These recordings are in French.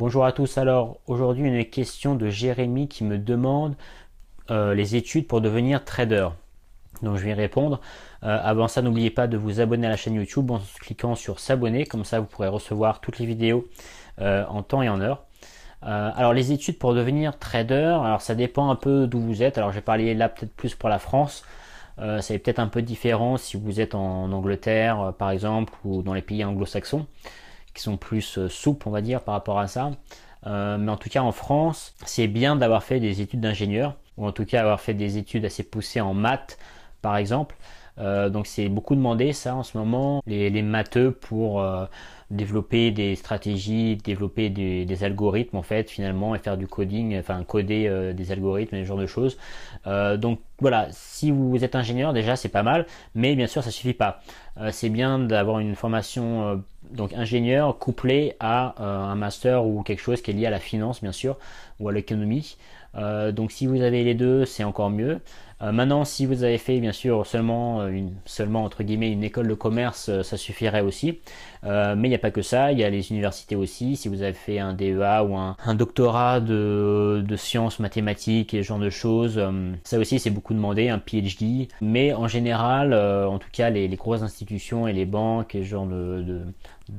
Bonjour à tous. Alors aujourd'hui une question de Jérémy qui me demande euh, les études pour devenir trader. Donc je vais y répondre. Euh, avant ça, n'oubliez pas de vous abonner à la chaîne YouTube en cliquant sur s'abonner. Comme ça, vous pourrez recevoir toutes les vidéos euh, en temps et en heure. alors les études pour devenir trader, alors ça dépend un peu d'où vous êtes. Alors je vais parler là peut-être plus pour la France. Ça peut-être un peu différent si vous êtes en Angleterre par exemple ou dans les pays anglo-saxons qui sont plus euh, souples, on va dire, par rapport à ça. Euh, mais en tout cas, en France, c'est bien d'avoir fait des études d'ingénieur, ou en tout cas avoir fait des études assez poussées en maths, par exemple. Euh, donc c'est beaucoup demandé ça en ce moment, les, les matheux pour développer des stratégies, développer des, algorithmes en fait finalement et faire du coding, enfin coder des algorithmes et ce genre de choses. donc voilà, si vous êtes ingénieur déjà c'est pas mal, mais bien sûr ça suffit pas. c'est bien d'avoir une formation donc ingénieur couplé à euh, un master ou quelque chose qui est lié à la finance bien sûr ou à l'économie. Euh, donc si vous avez les deux, c'est encore mieux. Euh, maintenant, si vous avez fait bien sûr seulement une, seulement entre guillemets une école de commerce, ça suffirait aussi. mais il n'y a pas que ça, il y a les universités aussi. Si vous avez fait un DEA ou un, doctorat de, sciences mathématiques et ce genre de choses, ça aussi c'est beaucoup demandé, un PhD. Mais en général, en tout cas les, grosses institutions et les banques et ce genre de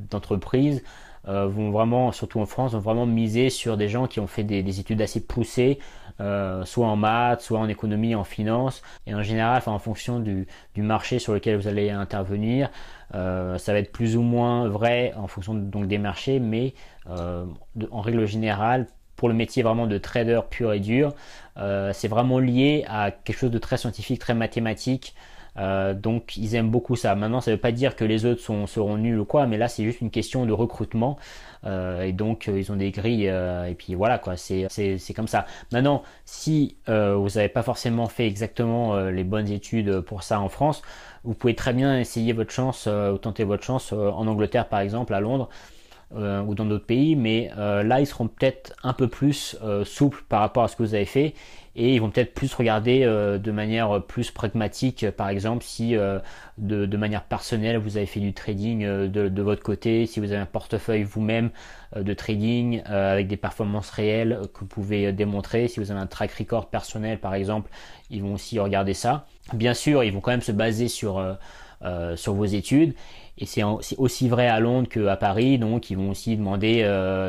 d'entreprises euh, vont vraiment, surtout en France, vont vraiment miser sur des gens qui ont fait des, études assez poussées, euh, soit en maths, soit en économie, en finance, et en général, en fonction du, marché sur lequel vous allez intervenir, euh, ça va être plus ou moins vrai en fonction donc des marchés, mais en règle générale, pour le métier vraiment de trader pur et dur, c'est vraiment lié à quelque chose de très scientifique, très mathématique. Euh, donc ils aiment beaucoup ça. Maintenant, ça ne veut pas dire que les autres sont, seront nuls ou quoi, mais là c'est juste une question de recrutement. Euh, et donc euh, ils ont des grilles et puis voilà quoi, c'est comme ça. Maintenant, si vous n'avez pas forcément fait exactement les bonnes études pour ça en France, vous pouvez très bien essayer votre chance ou tenter votre chance en Angleterre par exemple, à Londres. Ou dans d'autres pays, mais là ils seront peut-être un peu plus souples par rapport à ce que vous avez fait et ils vont peut-être plus regarder euh, de manière plus pragmatique, par exemple si euh, de, manière personnelle vous avez fait du trading euh, de, votre côté, si vous avez un portefeuille vous-même de trading avec des performances réelles que vous pouvez démontrer, si vous avez un track record personnel par exemple, ils vont aussi regarder ça. Bien sûr, ils vont quand même se baser sur sur vos études et c'est aussi vrai à Londres qu'à Paris, donc ils vont aussi demander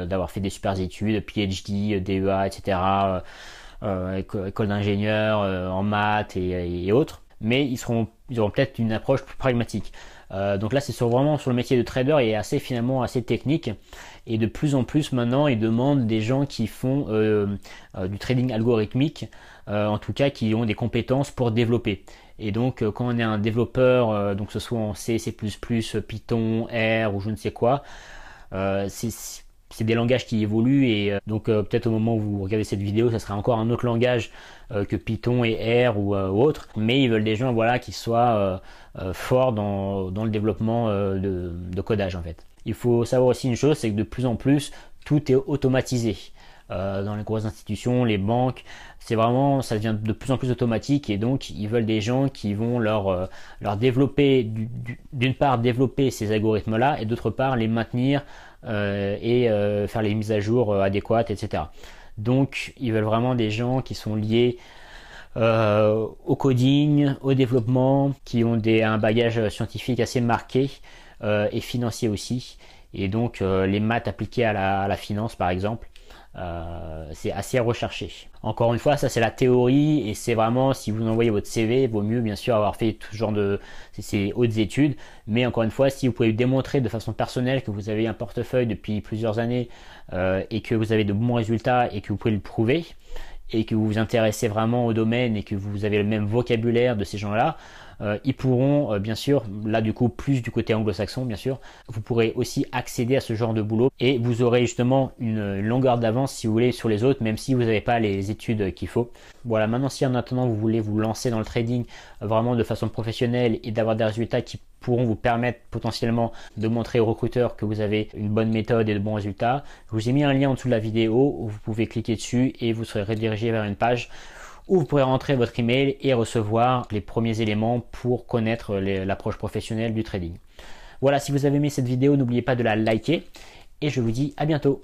d'avoir fait des super études, PhD, DEA, etc. Euh, école d'ingénieur euh, en maths et, autres, mais ils seront, ils auront peut-être une approche plus pragmatique. Euh, donc là, c'est vraiment sur le métier de trader et assez finalement assez technique. Et de plus en plus maintenant, ils demandent des gens qui font du trading algorithmique, en tout cas qui ont des compétences pour développer. Et donc quand on est un développeur, donc que ce soit en C, C++, Python, R ou je ne sais quoi, c'est c'est des langages qui évoluent et euh, donc euh, peut-être au moment où vous regardez cette vidéo, ça sera encore un autre langage euh, que Python et R ou, autre, mais ils veulent des gens voilà qui soient forts dans, le développement de, codage en fait. Il faut savoir aussi une chose, c'est que de plus en plus tout est automatisé. dans les grosses institutions, les banques, c'est vraiment, ça devient de plus en plus automatique et donc ils veulent des gens qui vont leur, leur développer, d'une part développer ces algorithmes-là et d'autre part les maintenir et euh, faire les mises à jour euh, adéquates, etc. Donc ils veulent vraiment des gens qui sont liés au coding, au développement, qui ont des, un bagage scientifique assez marqué et financier aussi. Et donc les maths appliquées à la finance par exemple. Euh, c'est assez recherché. Encore une fois, ça c'est la théorie et c'est vraiment si vous envoyez votre CV, vaut mieux bien sûr avoir fait tout ce genre de ces hautes études. Mais encore une fois, si vous pouvez démontrer de façon personnelle que vous avez un portefeuille depuis plusieurs années euh, et que vous avez de bons résultats et que vous pouvez le prouver et que vous vous intéressez vraiment au domaine et que vous avez le même vocabulaire de ces gens-là, euh, ils pourront, euh, bien sûr, là du coup plus du côté anglo-saxon, bien sûr, vous pourrez aussi accéder à ce genre de boulot et vous aurez justement une, longueur d'avance si vous voulez sur les autres, même si vous n'avez pas les études qu'il faut. Voilà, maintenant si en attendant vous voulez vous lancer dans le trading euh, vraiment de façon professionnelle et d'avoir des résultats qui pourront vous permettre potentiellement de montrer aux recruteurs que vous avez une bonne méthode et de bons résultats. Je vous ai mis un lien en dessous de la vidéo où vous pouvez cliquer dessus et vous serez redirigé vers une page où vous pourrez rentrer votre email et recevoir les premiers éléments pour connaître l'approche professionnelle du trading. Voilà, si vous avez aimé cette vidéo, n'oubliez pas de la liker et je vous dis à bientôt.